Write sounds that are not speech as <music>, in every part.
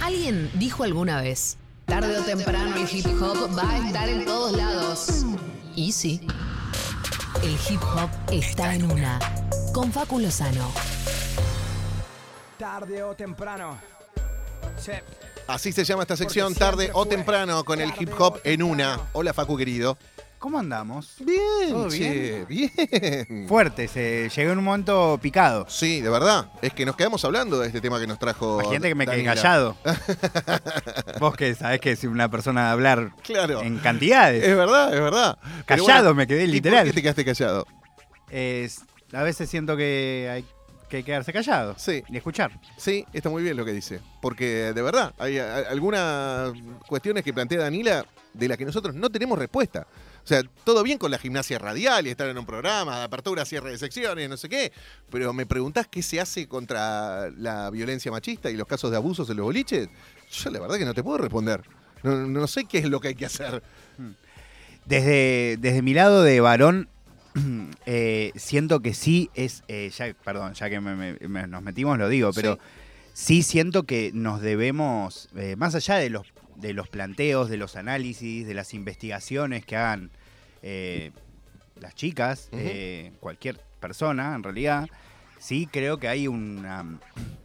Alguien dijo alguna vez, tarde o temprano el hip hop va a estar en todos lados. Y sí, el hip hop está en una. Con Facu Lozano. Tarde o temprano. Sí. Así se llama esta sección, tarde o temprano, con el hip hop en una. Hola, Facu querido. ¿Cómo andamos? Bien, ¿Todo che, bien. Fuerte, se llegó en un momento picado. Sí, de verdad. Es que nos quedamos hablando de este tema que nos trajo. Imagínate que me quedé callado. <laughs> Vos que sabés que es una persona de hablar Claro. en cantidades. Es verdad, es verdad. Callado me quedé, ¿y literal. ¿Por qué te quedaste callado? A veces siento que hay que quedarse callado Sí. y escuchar. Sí, está muy bien lo que dice. Porque de verdad, hay algunas cuestiones que plantea Danila de las que nosotros no tenemos respuesta. O sea, todo bien con la gimnasia radial y estar en un programa, de apertura, cierre de secciones, no sé qué. Pero me preguntás qué se hace contra la violencia machista y los casos de abusos en los boliches. Yo la verdad que no te puedo responder. No, no sé qué es lo que hay que hacer. Desde, desde mi lado de varón, <clears throat> eh, siento que sí es. eh, ya, perdón, ya que me- me- me- nos metimos, lo digo, pero sí, siento que nos debemos, eh, más allá de los, de los planteos, de los análisis, de las investigaciones que hagan eh, las chicas, eh, cualquier persona en realidad, sí creo que hay una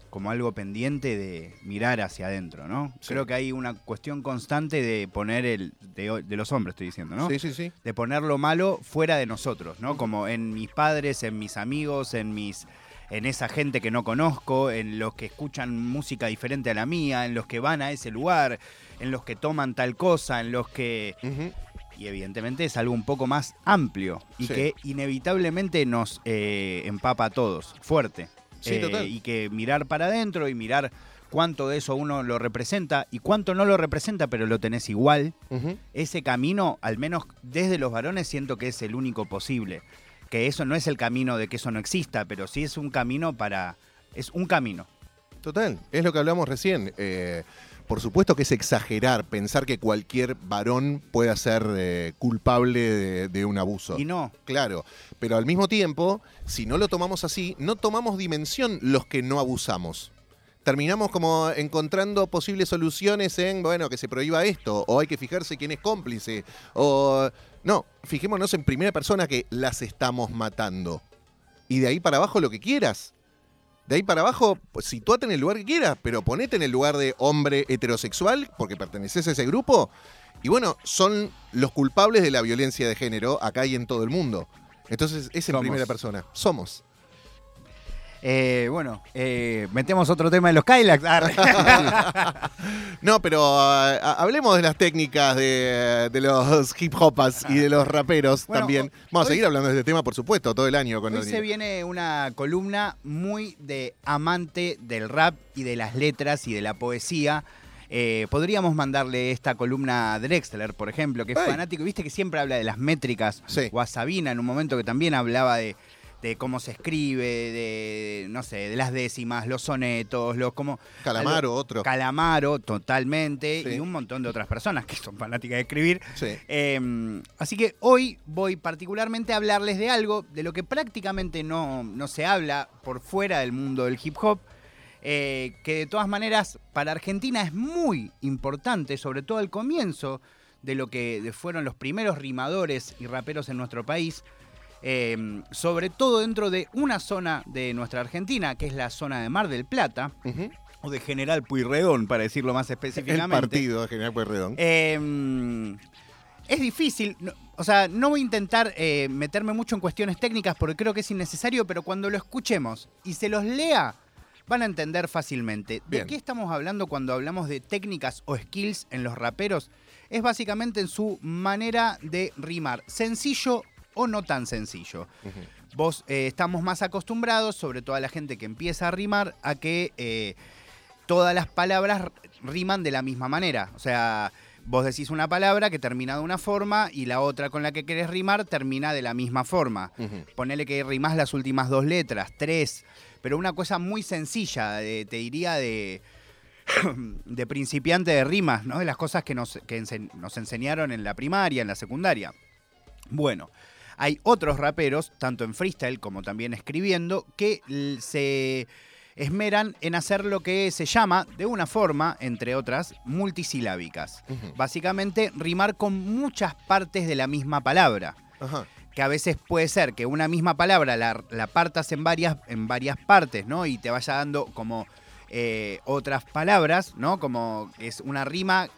como algo pendiente de mirar hacia adentro, ¿no? Sí. Creo que hay una cuestión constante de poner el, de, de los hombres, estoy diciendo, ¿no? Sí, sí, sí. de poner lo malo fuera de nosotros, ¿no? Como en mis padres, en mis amigos, en mis en esa gente que no conozco, en los que escuchan música diferente a la mía, en los que van a ese lugar, en los que toman tal cosa, en los que y evidentemente es algo un poco más amplio y Sí. que inevitablemente nos eh, empapa a todos, fuerte. Sí, Eh, total. Y que mirar para adentro y mirar cuánto de eso uno lo representa y cuánto no lo representa, pero lo tenés igual ese camino, al menos desde los varones, siento que es el único posible. Que eso no es el camino de que eso no exista, pero sí es un camino para. Es un camino. Total, es lo que hablamos recién. Eh, por supuesto que es exagerar pensar que cualquier varón pueda ser eh, culpable de, de un abuso. Y no. Claro, pero al mismo tiempo, si no lo tomamos así, no tomamos dimensión los que no abusamos. Terminamos como encontrando posibles soluciones en, bueno, que se prohíba esto, o hay que fijarse quién es cómplice, o... No, fijémonos en primera persona que las estamos matando. Y de ahí para abajo lo que quieras. De ahí para abajo, pues, situate en el lugar que quieras, pero ponete en el lugar de hombre heterosexual, porque perteneces a ese grupo. Y bueno, son los culpables de la violencia de género acá y en todo el mundo. Entonces es en Somos. primera persona. Somos. Eh, bueno, eh, metemos otro tema de los Kylax. Ah, <laughs> No, pero ah, ah, hablemos de las técnicas de, de los hip hopas y de los raperos Bueno, también. Vamos a seguir hablando de este tema, por supuesto, todo el año con Hoy se viene una columna muy de amante del rap y de las letras y de la poesía. Eh, podríamos mandarle esta columna a Drexler, por ejemplo, que es Ay. fanático. Viste que siempre habla de las métricas. Sí. O a Sabina en un momento que también hablaba de, de cómo se escribe, de, no sé, de las décimas, los sonetos, los como... Calamaro, otro. Calamaro, totalmente, Sí. y un montón de otras personas que son fanáticas de escribir. Sí. Eh, así que hoy voy particularmente a hablarles de algo de lo que prácticamente no, no se habla por fuera del mundo del hip hop, eh, que de todas maneras para Argentina es muy importante, sobre todo al comienzo de lo que fueron los primeros rimadores y raperos en nuestro país, eh, sobre todo dentro de una zona de nuestra Argentina, que es la zona de Mar del Plata, o de General Pueyrredón, para decirlo más El específicamente. partido de General Pueyrredón. Eh, es difícil, no- o sea, no voy a intentar eh, meterme mucho en cuestiones técnicas porque creo que es innecesario, pero cuando lo escuchemos y se los lea, van a entender fácilmente. ¿De qué estamos hablando cuando hablamos de técnicas o skills en los raperos? Es básicamente en su manera de rimar, sencillo o no tan sencillo. Vos eh, estamos más acostumbrados, sobre todo a la gente que empieza a rimar, a que eh, todas las palabras riman de la misma manera. O sea, vos decís una palabra que termina de una forma y la otra con la que querés rimar termina de la misma forma. Ujú. Ponele que rimás las últimas dos letras, tres, pero una cosa muy sencilla, de- te diría de, <clears throat> de principiante de rimas, ¿no? De las cosas que, nos, que ense- nos enseñaron en la primaria, en la secundaria. Bueno, hay otros raperos, tanto en freestyle como también escribiendo, que se esmeran en hacer lo que se llama, de una forma, entre otras, multisilábicas. Básicamente, rimar con muchas partes de la misma palabra. Ajá. Que a veces puede ser que una misma palabra la, la partas en varias, en varias partes, ¿no? Y te vaya dando como eh, otras palabras, ¿no? Como es una rima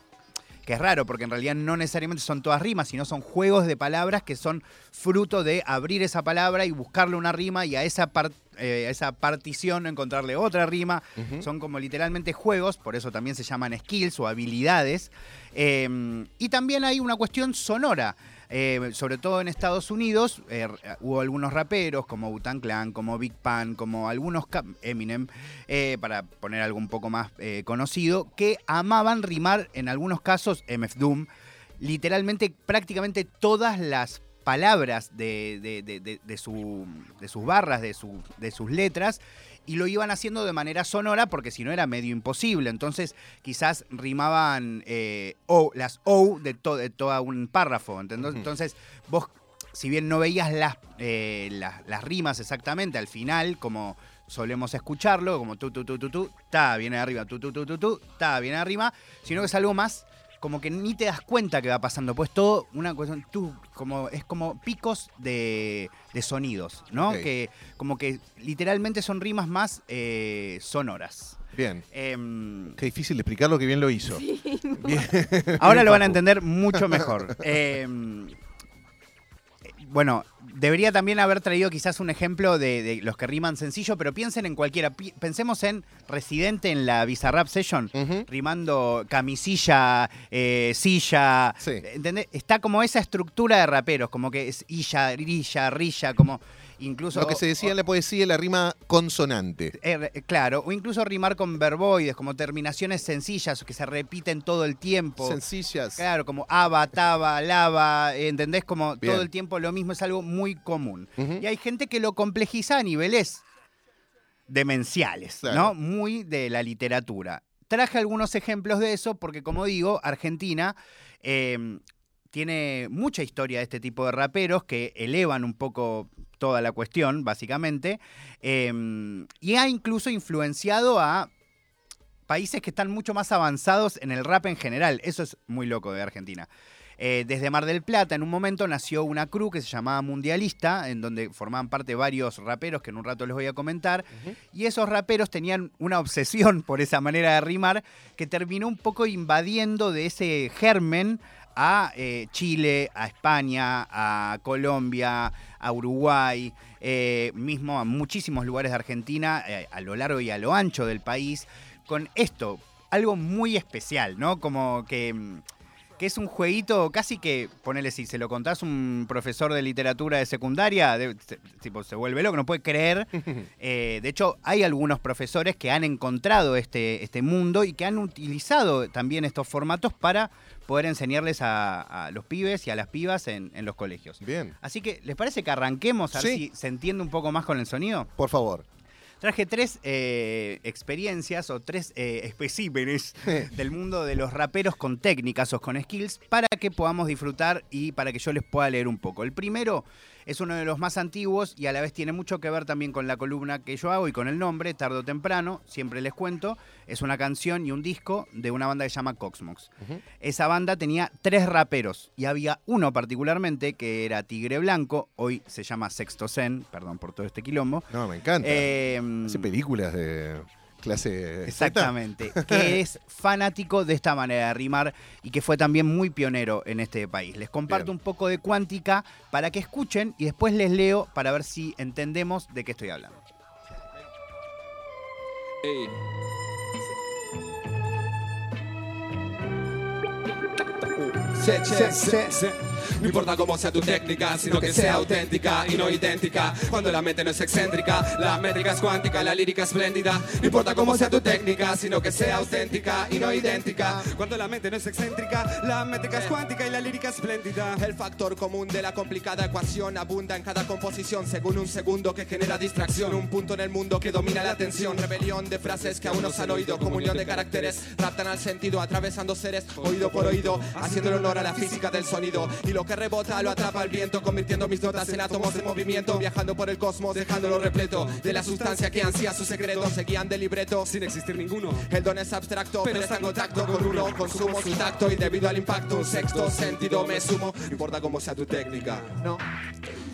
que es raro, porque en realidad no necesariamente son todas rimas, sino son juegos de palabras que son fruto de abrir esa palabra y buscarle una rima y a esa, par- eh, esa partición encontrarle otra rima. Son como literalmente juegos, por eso también se llaman skills o habilidades. Eh, y también hay una cuestión sonora. Eh, sobre todo en Estados Unidos, eh, hubo algunos raperos como Wu-Tang Clan, como Big Pan, como algunos Eminem, eh, para poner algo un poco más conocido, que amaban rimar, en algunos casos, MF Doom, literalmente prácticamente todas las palabras de, de- de- de- su- de sus barras, de, su- de sus letras, y lo iban haciendo de manera sonora porque si no era medio imposible. Entonces quizás rimaban eh, o, las O de, to- de todo un párrafo. ¿entendés? Entonces vos, si bien no veías las, eh, las, las rimas exactamente al final, como solemos escucharlo, como tu, tu, tu, tu, tu, ta, viene arriba, tu, tu, tu, tu, tu, ta, viene arriba, sino que es algo más como que ni te das cuenta que va pasando, pues todo una cuestión, tú, como, es como picos de, de sonidos, ¿no? Que como que literalmente son rimas más eh, sonoras. Bien. Em, Qué difícil de explicar lo que bien lo hizo. Bien. Ahora lo van a <laughs> entender mucho mejor. Eh, bueno, debería también haber traído quizás un ejemplo de, de los que riman sencillo, pero piensen en cualquiera. Pi- Pensemos en Residente en la Bizarrap Session, rimando camisilla, eh, silla. Sí. ¿entendés? Está como esa estructura de raperos, como que es illa, rilla, rilla, como incluso... Lo que se decía en la poesía, la rima consonante. Eh, claro, o incluso rimar con verboides, como terminaciones sencillas que se repiten todo el tiempo. Sencillas. Claro, como aba, taba, lava, ¿entendés? Como Bien. todo el tiempo lo mismo es algo muy común. Y hay gente que lo complejiza a niveles demenciales, Claro. ¿no? Muy de la literatura. Traje algunos ejemplos de eso porque, como digo, Argentina eh, tiene mucha historia de este tipo de raperos que elevan un poco toda la cuestión, básicamente, eh, y ha incluso influenciado a países que están mucho más avanzados en el rap en general. Eso es muy loco de Argentina. Eh, desde Mar del Plata, en un momento, nació una crew que se llamaba Mundialista, en donde formaban parte varios raperos que en un rato les voy a comentar. Y esos raperos tenían una obsesión <laughs> por esa manera de rimar que terminó un poco invadiendo de ese germen a eh, Chile, a España, a Colombia, a Uruguay, eh, mismo a muchísimos lugares de Argentina, a lo largo y a lo ancho del país, con esto, algo muy especial, ¿no? Como que, mm, que es un jueguito casi que, ponele, si se lo contás un profesor de literatura de secundaria, de- se, tipo, se vuelve loco, no puede creer. <laughs> Eh, de hecho, hay algunos profesores que han encontrado este, este mundo y que han utilizado también estos formatos para poder enseñarles a, a los pibes y a las pibas en, en los colegios. Bien. Así que, ¿les parece que arranquemos a ver Sí. si se entiende un poco más con el sonido? Por favor. Traje tres eh, experiencias o tres eh, especímenes <laughs> del mundo de los raperos con técnicas o con skills para que podamos disfrutar y para que yo les pueda leer un poco. El primero es uno de los más antiguos y a la vez tiene mucho que ver también con la columna que yo hago y con el nombre, tarde o temprano, siempre les cuento. Es una canción y un disco de una banda que se llama Coxmox. Esa banda tenía tres raperos y había uno particularmente que era Tigre Blanco, hoy se llama Sexto Zen, perdón por todo este quilombo. No, me encanta. Em, Hace películas de clase. Exactamente, que <laughs> es fanático de esta manera de rimar y que fue también muy pionero en este país. Les comparto Bien. un poco de cuántica para que escuchen y después les leo para ver si entendemos de qué estoy hablando. Ey. Se, se, se, se. No importa cómo sea tu técnica, sino que sea auténtica y no idéntica. Cuando la mente no es excéntrica, la métrica es cuántica, la lírica espléndida. No importa cómo sea tu técnica, sino que sea auténtica y no idéntica. Cuando la mente no es excéntrica, la métrica es cuántica y la lírica espléndida. El factor común de la complicada ecuación abunda en cada composición según un segundo que genera distracción. Un punto en el mundo que domina la atención. Rebelión de frases que aún no se han oído. Comunión de caracteres, raptan al sentido, atravesando seres, oído por oído, haciendo honor a la física del sonido. Y Que rebota lo atrapa el viento, convirtiendo mis notas en átomos en movimiento, viajando por el cosmos, dejándolo repleto de la sustancia que ansía su secreto. Se guían del libreto Sin existir ninguno. el don es abstracto, pero está en contacto con uno. Consumo su tacto y debido al impacto, un sexto sentido me sumo. No importa cómo sea tu técnica. No.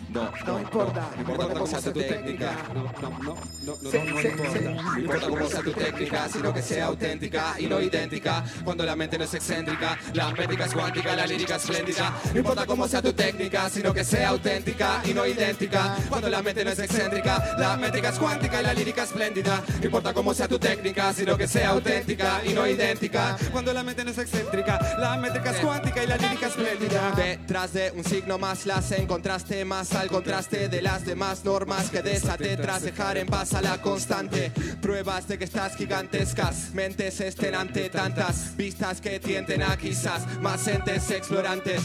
No, no importa, no importa cómo sea tu técnica. No, no, no, no, no, importa. sí. No importa cómo sea tu técnica, sino que sea auténtica y no idéntica. Cuando la mente no es excéntrica, la métrica es cuántica, la lírica es espléndida. No importa cómo sea tu técnica, sino que sea auténtica y no idéntica. Cuando la mente no es excéntrica, la métrica es cuántica y la lírica es espléndida. No importa cómo sea tu técnica, sino que sea auténtica y no idéntica. Cuando la mente no es excéntrica, la métrica es cuántica y la lírica espléndida. Detrás de un signo más las encontraste más al contraste de las demás normas que desaté tras dejar en paz a la constante. Pruebas de que estas gigantescas mentes estén ante tantas vistas que tienden a quizás más entes explorantes.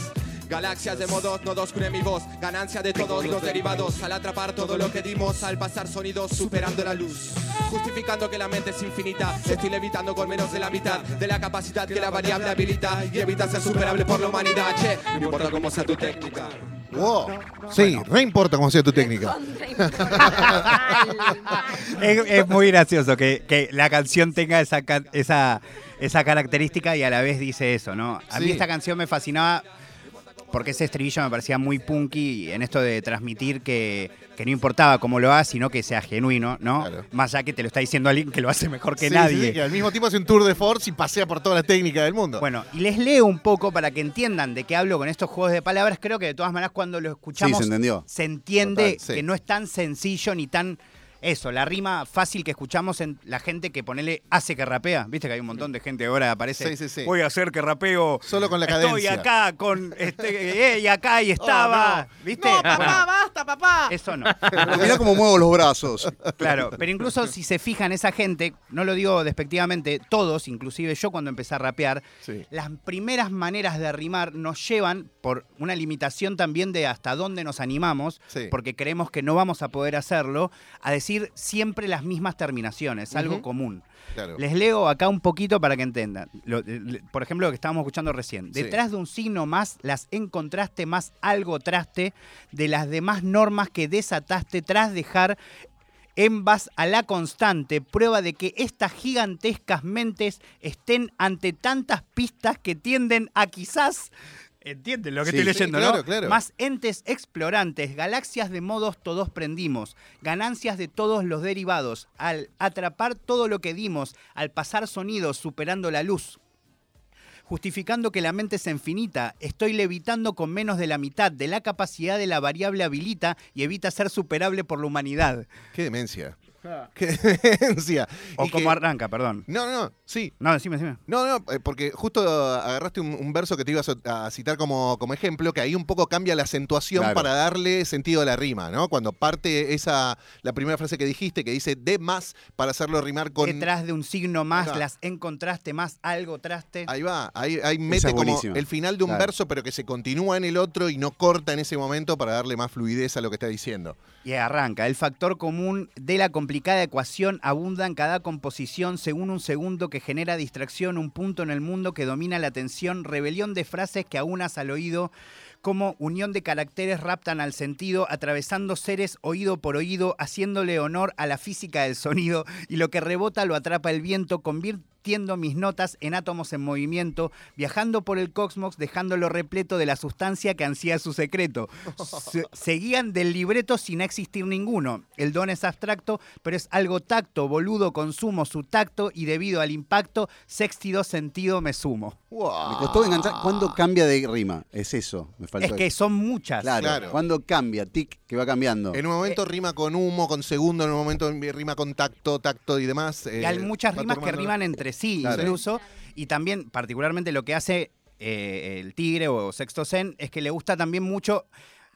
Galaxias de modos, nodos con mi voz, ganancia de todos los derivados, al atrapar todo lo que dimos, al pasar sonidos superando la luz. Justificando que la mente es infinita, estoy levitando con menos de la mitad de la capacidad que la variable habilita y evita ser superable por la humanidad. Che, no importa cómo sea tu técnica. Wow. Sí, re importa cómo sea tu técnica. Es, es muy gracioso que, que la canción tenga esa, ca- esa, esa característica y a la vez dice eso, ¿no? A mí Sí. esta canción me fascinaba porque ese estribillo me parecía muy punky en esto de transmitir que, que no importaba cómo lo hagas, sino que sea genuino, ¿no? Claro. Más allá que te lo está diciendo alguien que lo hace mejor que Sí, nadie. sí, que al mismo tiempo hace un tour de force y pasea por toda la técnica del mundo. Bueno, y les leo un poco para que entiendan de qué hablo con estos juegos de palabras. Creo que de todas maneras cuando lo escuchamos Sí, se entendió. se entiende Total, que no es tan sencillo ni tan eso, la rima fácil que escuchamos en la gente que ponele hace que rapea. Viste que hay un montón de gente ahora aparece. Sí, sí, sí. Voy a hacer que rapeo. Solo con la Estoy cadencia. acá con este eh, y acá y estaba. ¿Viste? No, papá, Bueno, basta, papá. eso no. <laughs> Mirá cómo muevo los brazos. Claro, pero incluso si se fijan esa gente, no lo digo despectivamente, todos, inclusive yo cuando empecé a rapear, Sí. las primeras maneras de rimar nos llevan por una limitación también de hasta dónde nos animamos, Sí. porque creemos que no vamos a poder hacerlo, a decir siempre las mismas terminaciones, algo común. Claro. Les leo acá un poquito para que entendan. Lo- le- por ejemplo, lo que estábamos escuchando recién. Sí. Detrás de un signo más, las encontraste más algo traste de las demás normas que desataste tras dejar en base a la constante, prueba de que estas gigantescas mentes estén ante tantas pistas que tienden a quizás... ¿Entienden lo que Sí, estoy sí, leyendo, claro, no? claro. Más entes explorantes, galaxias de modos todos prendimos, ganancias de todos los derivados, al atrapar todo lo que dimos, al pasar sonidos superando la luz, justificando que la mente es infinita, estoy levitando con menos de la mitad de la capacidad de la variable habilita y evita ser superable por la humanidad. Qué demencia. <laughs> Qué demencia. O Y como que- arranca, perdón. No, no, no. Sí, No, decime, decime. No, no, eh, porque justo agarraste un, un verso que te ibas a, a citar como, como ejemplo, que ahí un poco cambia la acentuación Claro. para darle sentido a la rima, ¿no? Cuando parte esa, la primera frase que dijiste, que dice de más para hacerlo rimar con... Detrás de un signo más, Ajá. las encontraste más, algo traste. Ahí va, ahí, ahí mete es como el final de un Claro. verso, pero que se continúa en el otro y no corta en ese momento para darle más fluidez a lo que está diciendo. Y arranca. El factor común de la complicada ecuación abunda en cada composición según un segundo que genera distracción, un punto en el mundo que domina la atención, rebelión de frases que aunas al oído, como unión de caracteres raptan al sentido, atravesando seres oído por oído, haciéndole honor a la física del sonido, y lo que rebota lo atrapa el viento, convirtiendo mis notas en átomos en movimiento, viajando por el cosmos, dejándolo repleto de la sustancia que ansía su secreto. <laughs> Se- seguían del libreto sin existir ninguno. El don es abstracto, pero es algo tacto, boludo, consumo su tacto y debido al impacto, sextido sentido me sumo. Me costó enganchar. ¿Cuándo cambia de rima? Es eso, me faltó. Es que son muchas. Claro, Claro. ¿cuándo cambia? Tic, que va cambiando. En un momento rima con humo, con segundo, en un momento rima con tacto, tacto y demás. Y eh, hay muchas va rimas que riman entre sí, Claro. incluso. Y también, particularmente, lo que hace eh, el Tigre o Sexto Zen es que le gusta también mucho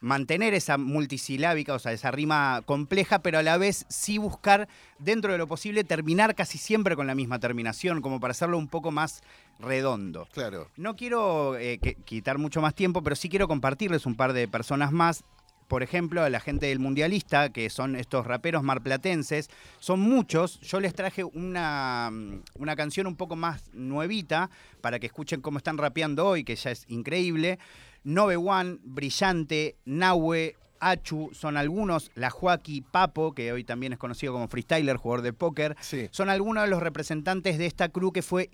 mantener esa multisilábica, o sea, esa rima compleja, pero a la vez sí buscar, dentro de lo posible, terminar casi siempre con la misma terminación, como para hacerlo un poco más redondo. Claro. No quiero eh, que- quitar mucho más tiempo, pero sí quiero compartirles un par de personas más por ejemplo, a la gente del Mundialista, que son estos raperos marplatenses, son muchos. Yo les traje una, una canción un poco más nuevita para que escuchen cómo están rapeando hoy, que ya es increíble. Nove One, Brillante, Nahue, Achu, son algunos, la Joaquí, Papo, que hoy también es conocido como freestyler, jugador de póker, Sí. son algunos de los representantes de esta crew que fue,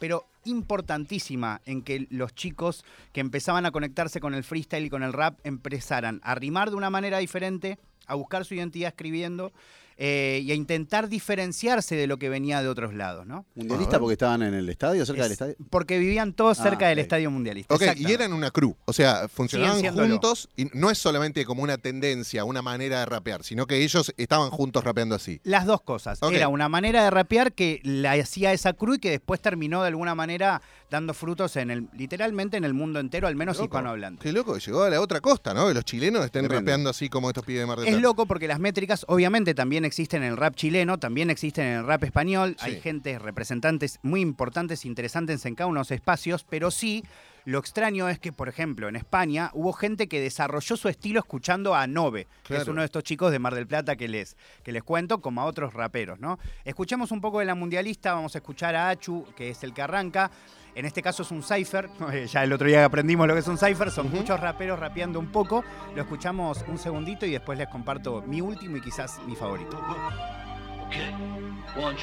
pero importantísima en que los chicos que empezaban a conectarse con el freestyle y con el rap empezaran a rimar de una manera diferente, a buscar su identidad escribiendo eh, y a intentar diferenciarse de lo que venía de otros lados, ¿no? ¿Mundialista porque estaban en el estadio, cerca del Es- estadio? Porque vivían todos Ah, cerca del estadio mundialista. Ok, y eran una crew, o sea, funcionaban juntos y no es solamente como una tendencia, una manera de rapear, sino que ellos estaban juntos rapeando así. Las dos cosas. Era una manera de rapear que la hacía esa crew y que después terminó de alguna manera dando frutos en el, literalmente en el mundo entero, al menos Loco. hispanohablante. Qué loco, que llegó a la otra costa, ¿no? Que los chilenos estén rapeando así como estos pibes de Mar del Es loco porque las métricas obviamente también existen en el rap chileno, también existen en el rap español, Sí. hay gente, representantes muy importantes, interesantes en cada uno de los espacios, pero sí, lo extraño es que, por ejemplo, en España hubo gente que desarrolló su estilo escuchando a Nove, que es uno de estos chicos de Mar del Plata que les, que les cuento, como a otros raperos, ¿no? Escuchemos un poco de la mundialista, vamos a escuchar a Achu, que es el que arranca. En este caso es un cipher, <laughs> ya el otro día aprendimos lo que es un cipher, son muchos raperos rapeando un poco. Lo escuchamos un segundito y después les comparto mi último y quizás mi favorito. Okay, one,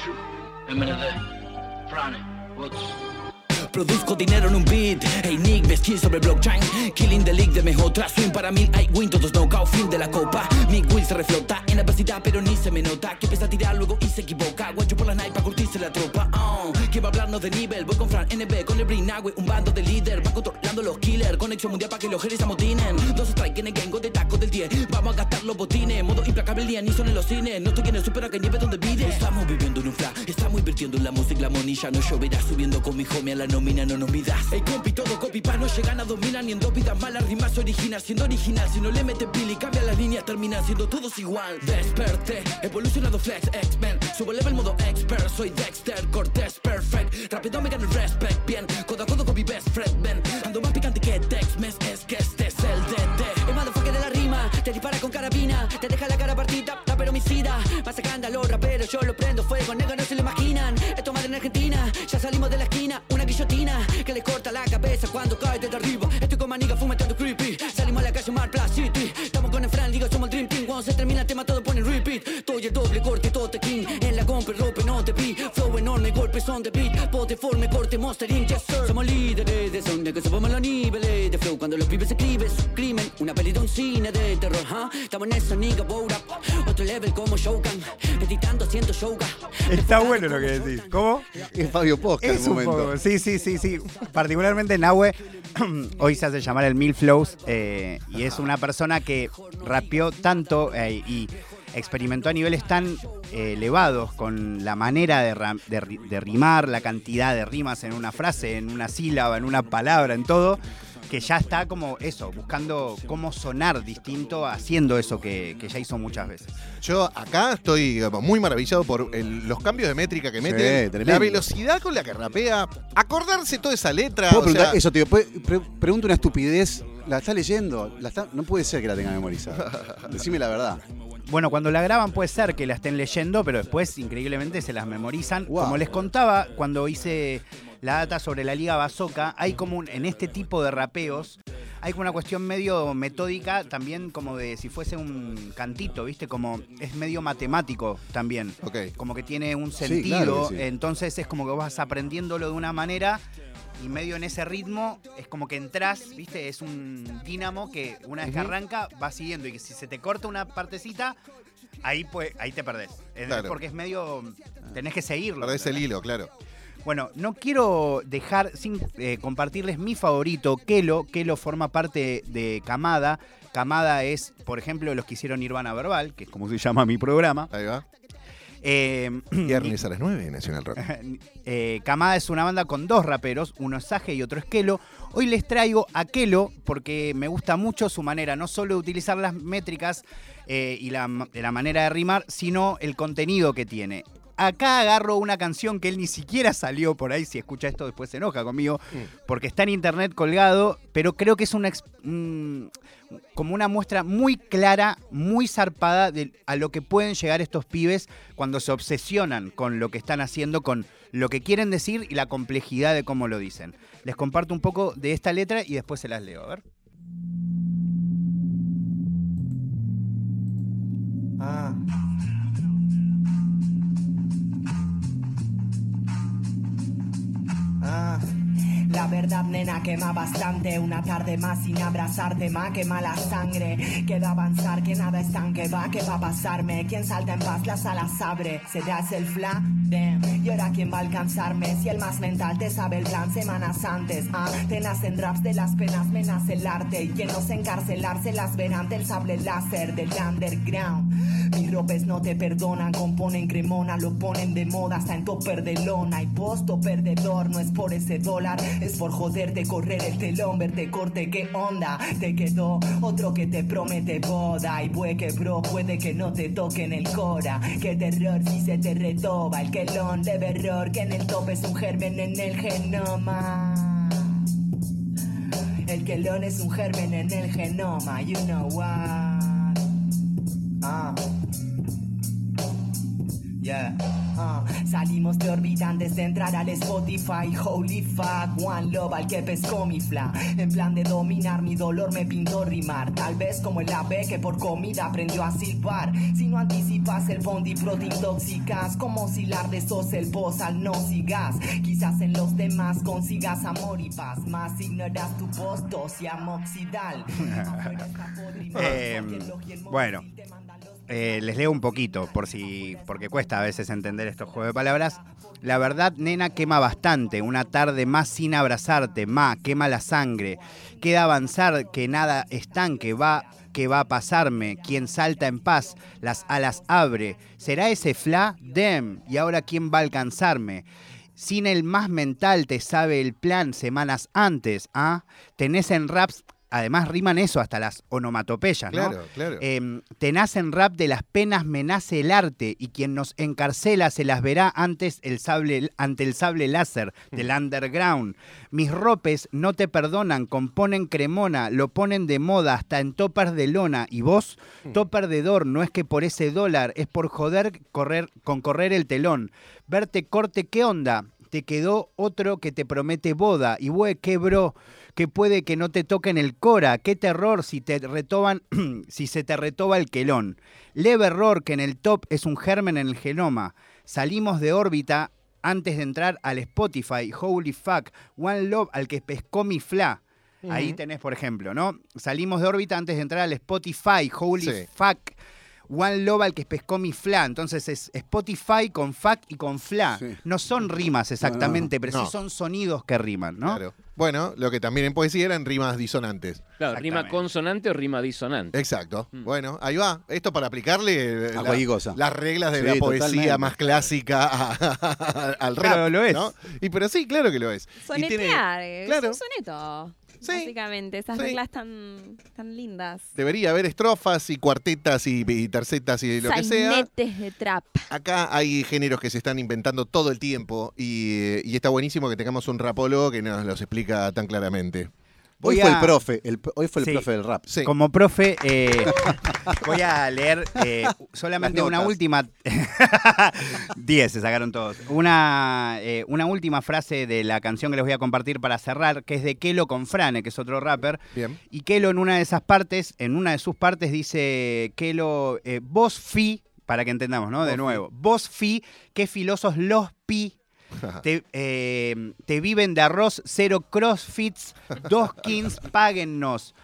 Produzco dinero en un beat. Hey Nick, me skin sobre blockchain. Killing the league de mejor swing Para mí hay win, todos knockout, fin de la copa. Mick Will se reflota en la adversidad Pero ni se me nota. Que empieza a tirar luego y se equivoca. Guacho por la night para curtirse la tropa. Oh. ¿Quién va a hablarnos de nivel? Voy con Fran, NB, con el Brinagüe Un bando de líder, van controlando los killers. Conexión mundial para que los haters amotinen. Dos strike en el gango de taco del 10 Vamos a gastar los botines. Modo implacable día, ni son en los cines. No estoy en el que nieve donde vive. Estamos viviendo en un flash Estamos invirtiendo en la música, la monilla. No lloverá subiendo con mi homie a la nómina No nos midas Ey compi, todo copy pa' no llegan a dominar Ni en dos vidas malas rimas original Siendo original, si no le metes pili Cambia las líneas, terminan siendo todos igual. Desperté, evolucionado flex, X-Men. Subo level modo expert, soy Dexter Cortés, perfect. Rápido me gano el respect, bien. Codo a codo con mi best friend, Ando más picante que Tex-Mex Es que este es el DT El motherfucker de la rima Te dispara con carabina Te deja la cara partida, rapero homicida. A los raperos, yo lo prendo golpes on the beat Poteforme, corte, monster inc, yes sir Somos líderes de zona que subamos los niveles De flow cuando los pibes escriben su crimen Una peli de un cine de terror, ¿huh? Estamos en eso, nigga, bold up Otro level como Shogun Editando, haciendo yoga Está bueno lo que decís. ¿Cómo? Es Fabio Posca en Es un un momento. poco, sí, sí, sí, sí. Particularmente Nahue, <clears throat> hoy se hace llamar el Mil Flows eh, y es una persona que rapeó tanto eh, y experimentó a niveles tan eh, elevados con la manera de, ra- de ri- de rimar, la cantidad de rimas en una frase, en una sílaba, en una palabra, en todo, que ya está como eso, buscando cómo sonar distinto, haciendo eso que, que ya hizo muchas veces. Yo acá estoy digamos, muy maravillado por el- los cambios de métrica que tremendo. la velocidad con la que rapea, acordarse toda esa letra. ¿Puedo o preguntar sea, eso, tío? ¿puede- pre- pregunto una estupidez. ¿La está leyendo? ¿La está- No puede ser que la tenga memorizada. <laughs> Decime la verdad. Bueno, cuando la graban puede ser que la estén leyendo, pero después increíblemente se las memorizan. Wow. Como les contaba cuando hice la data sobre la Liga Bazooka, hay como un- en este tipo de rapeos, hay como una cuestión medio metódica, también como de si fuese un cantito, ¿viste? Como es medio matemático también. Ok. Como que tiene un Sí, sentido, claro que sí. entonces es como que vas aprendiéndolo de una manera y medio en ese ritmo es como que entras, ¿viste? Es un dínamo que una vez que arranca va siguiendo y que si se te corta una partecita, ahí pues ahí te perdés. Es- Claro. Porque es medio tenés que seguirlo. Perdés el hilo, claro. Bueno, no quiero dejar sin eh, compartirles mi favorito, Kelo. Kelo forma parte de Kamada. Kamada es, por ejemplo, los que hicieron Nirvana Verbal, que es como se llama mi programa. Ahí va. Eh, Viernes a las 9 en Nacional Rock. <laughs> Eh, Kamada es una banda con dos raperos, uno es Sage y otro es Kelo. Hoy les traigo a Kelo porque me gusta mucho su manera, no solo de utilizar las métricas eh, y la manera de rimar, sino el contenido que tiene. Acá agarro una canción que él ni siquiera salió por ahí. Si escucha esto, después se enoja conmigo. Porque está en internet colgado. Pero creo que es una. ex- mm, como una muestra muy clara, muy zarpada de a lo que pueden llegar estos pibes cuando se obsesionan con lo que están haciendo, con lo que quieren decir y la complejidad de cómo lo dicen. Les comparto un poco de esta letra y después se las leo. A ver. Ah. Ah. La verdad, nena, quema bastante. Una tarde más sin abrazarte, más quema la sangre. Queda avanzar, que nada es tan que va, que va a pasarme. Quien salta en paz, las alas abre. ¿Serás el fla? Damn. ¿Y ahora quién va a alcanzarme? Si el más mental te sabe el plan semanas antes. Ah, te nacen raps de las penas, me nace el arte. Y quien no se encarcelarse las verán del sable láser del underground. Mis ropes no te perdonan, componen cremona, lo ponen de moda hasta en topper de lona. Y posto perdedor, no es por ese dólar, es por joderte, correr el telón, verte corte, qué onda. Te quedó otro que te promete boda. Y puede que bro, puede que no te toquen el cora. Qué terror si se te retoba el quelón, leve error, que en el tope es un germen en el genoma. El quelón es un germen en el genoma, you know what. Ah. Yeah. Salimos de órbita antes de entrar al Spotify. Holy fuck, one love al que pescó mi fla. En plan de dominar mi dolor me pintó rimar. Tal vez como el ave que por comida aprendió a silbar. Si no anticipas el bondi pro te intoxicas. Como si de sos el boss al no sigas. Quizás en los demás consigas amor y paz. Más ignoras tu voz, dosis amoxidal. <laughs> Eh, móvil bueno. Eh, les leo un poquito, por si. porque cuesta a veces entender estos juegos de palabras. La verdad, nena, quema bastante. Una tarde más sin abrazarte. Ma, quema la sangre. Queda avanzar, que nada estanque. Va, que va a pasarme. Quien salta en paz, las alas abre. ¿Será ese fla? Dem. ¿Y ahora quién va a alcanzarme? Sin el más mental te sabe el plan semanas antes, ¿ah? Tenés en raps, además riman eso hasta las onomatopeyas, ¿no? Claro, claro. Eh, te nace en rap de las penas, me nace el arte, y quien nos encarcela se las verá antes el sable, ante el sable láser del underground. Mis ropes no te perdonan, componen cremona, lo ponen de moda hasta en toppers de lona. Y vos, top perdedor, no es que por ese dólar, es por joder correr, con correr el telón. Verte corte, ¿qué onda? Te quedó otro que te promete boda. Y güey, qué bro, que puede que no te toquen el cora. Qué terror si te retoban, <clears throat> si se te retoba el quelón. Leve error que en el top es un germen en el genoma. Salimos de órbita antes de entrar al Spotify. Holy fuck. One love al que pescó mi fla. Ahí tenés, por ejemplo, ¿no? Salimos de órbita antes de entrar al Spotify. Holy Sí. fuck. One Love al que pescó mi fla. Entonces es Spotify con fuck y con fla. Sí. No son rimas exactamente, pero no. sí son sonidos que riman, ¿no? Claro. Bueno, lo que también en poesía eran rimas disonantes. Claro, rima consonante o rima disonante. Exacto. Mm. Bueno, ahí va. Esto para aplicarle eh, la- las reglas de Sí, la poesía totalmente. más clásica a- al rap. Pero lo es. ¿no? Y pero sí, claro que lo es. Y tiene- Sonetear, es claro. un soneto. Sí, Básicamente, esas sí. reglas tan, tan lindas. Debería haber estrofas y cuartetas y, y tercetas y lo que sea. De trap. Acá hay géneros que se están inventando todo el tiempo y, y está buenísimo que tengamos un rapólogo que nos los explica tan claramente. Hoy fue a- el profe, el- hoy fue el Sí. profe del rap. Sí. Como profe, eh, <laughs> voy a leer eh, solamente una última. <laughs> 10 se sacaron todos. Una, eh, una última frase de la canción que les voy a compartir para cerrar, que es de Kelo con Frane, que es otro rapper. Bien. Y Kelo en una de esas partes, en una de sus partes, dice Kelo, eh, vos fi, para que entendamos, ¿no? De Vos fi. nuevo. Vos fi, qué filosos los pi. <laughs> Te, eh, te viven de arroz, cero crossfits, dos kings, <laughs> páguennos.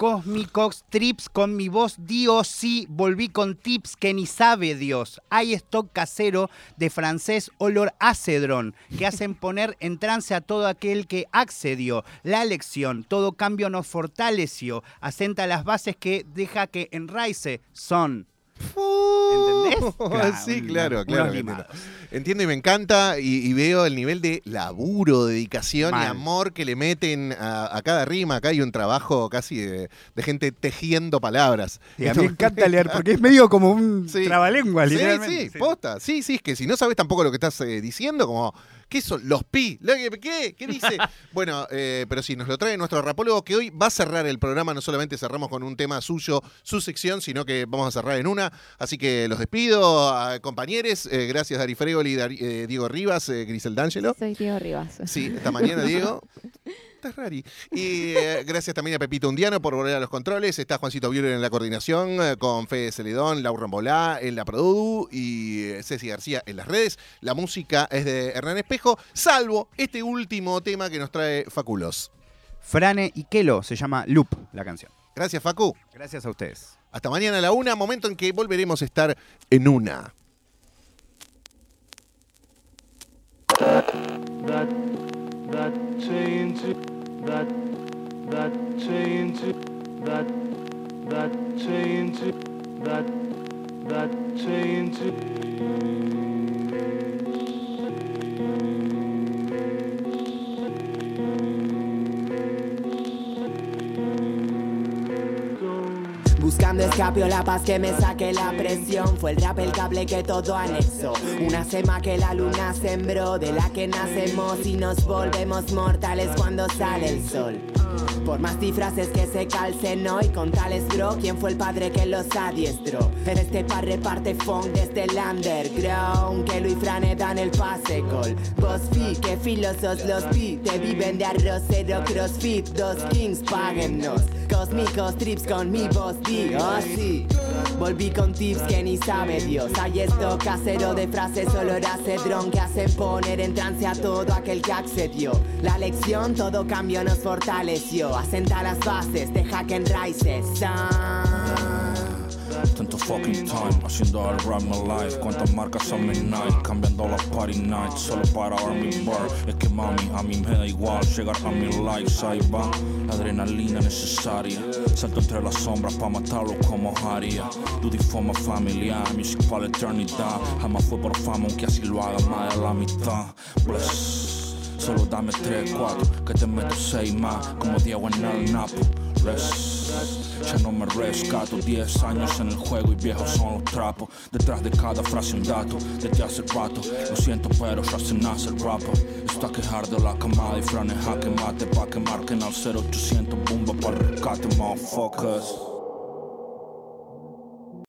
Cósmicos trips con mi voz, Dios sí, volví con tips que ni sabe Dios. Hay stock casero de francés olor acedrón que hacen <laughs> poner en trance a todo aquel que accedió. La lección, todo cambio nos fortaleció, asenta las bases que deja que enraice son. ¿Entendés? <laughs> Claro, sí, claro, claro. Entiendo. Entiendo y me encanta y, y veo el nivel de laburo, dedicación y amor que le meten a, a cada rima. Acá hay un trabajo casi de, de gente tejiendo palabras. Sí, a mí me encanta leer porque es medio como un Sí. trabalengua, Sí, sí, posta. Sí, sí, es que si no sabes tampoco lo que estás eh, diciendo, como, ¿qué son los pi? ¿Qué? ¿Qué dice? <laughs> bueno, eh, pero sí, nos lo trae nuestro rapólogo que hoy va a cerrar el programa. No solamente cerramos con un tema suyo, su sección, sino que vamos a cerrar en una. Así que los despido, a compañeros. Eh, gracias, Dari Fregoli, Dari- eh, Diego Rivas, eh, Grisel D'Angelo. Soy Diego Rivas. Sí, esta mañana, Diego. <laughs> Estás rari. Y eh, <laughs> gracias también a Pepito Undiano por volver a los controles. Está Juancito Buehler en la coordinación, eh, con Fede Celedón, Laura Rambolá en la Produ y eh, Ceci García en las redes. La música es de Hernán Espejo, salvo este último tema que nos trae Faculos. Frane y Kelo se llama Loop la canción. Gracias, Facu. Gracias a ustedes. Hasta mañana a la una, momento en que volveremos a estar en una. that that change that that change that that change that that change Buscando escape o la paz que me saque la presión. Fue el rap el cable que todo anexo. Una sema que la luna sembró De la que nacemos y nos volvemos mortales cuando sale el sol. Por más disfraces que se calcen hoy con tales bro ¿Quién fue el padre que los adiestró? En este par reparte funk desde el underground Que Luis Frane dan el pase gol. Vos fi, que filosos los pi Te viven de arrocero crossfit Dos kings, páguennos Cósmicos trips con mi voz di Oh sí. Volví con tips que ni sabe Dios. Hay esto casero de frases olor a cedrón Que hacen poner en trance a todo aquel que accedió. La lección, todo cambio nos fortaleció. Asenta las bases de Hack and Rises Tanto fucking time haciendo el rap my life. Cuántas marcas a midnight Cambiando la party night Solo para Army Bar. Es que mami a mí me da igual Llegar a mil likes. Ahí va adrenalina necesaria. Salto entre las sombras pa' matarlo como haría. This for my familia Music para eternidad. Jamás fue por fama aunque así lo haga más de la mitad. Bless. Solo dame 3, 4, que te meto 6 más, como Diego en el Napo. Ya no me rescato, 10 años en el juego y viejos son los trapos. Detrás de cada frase un dato, desde hace rato. Lo siento, pero ya se nace el rapper. Esto a quejar de la camada y franes jaque mate pa' que marquen al 0800 bomba para rescate, motherfuckers.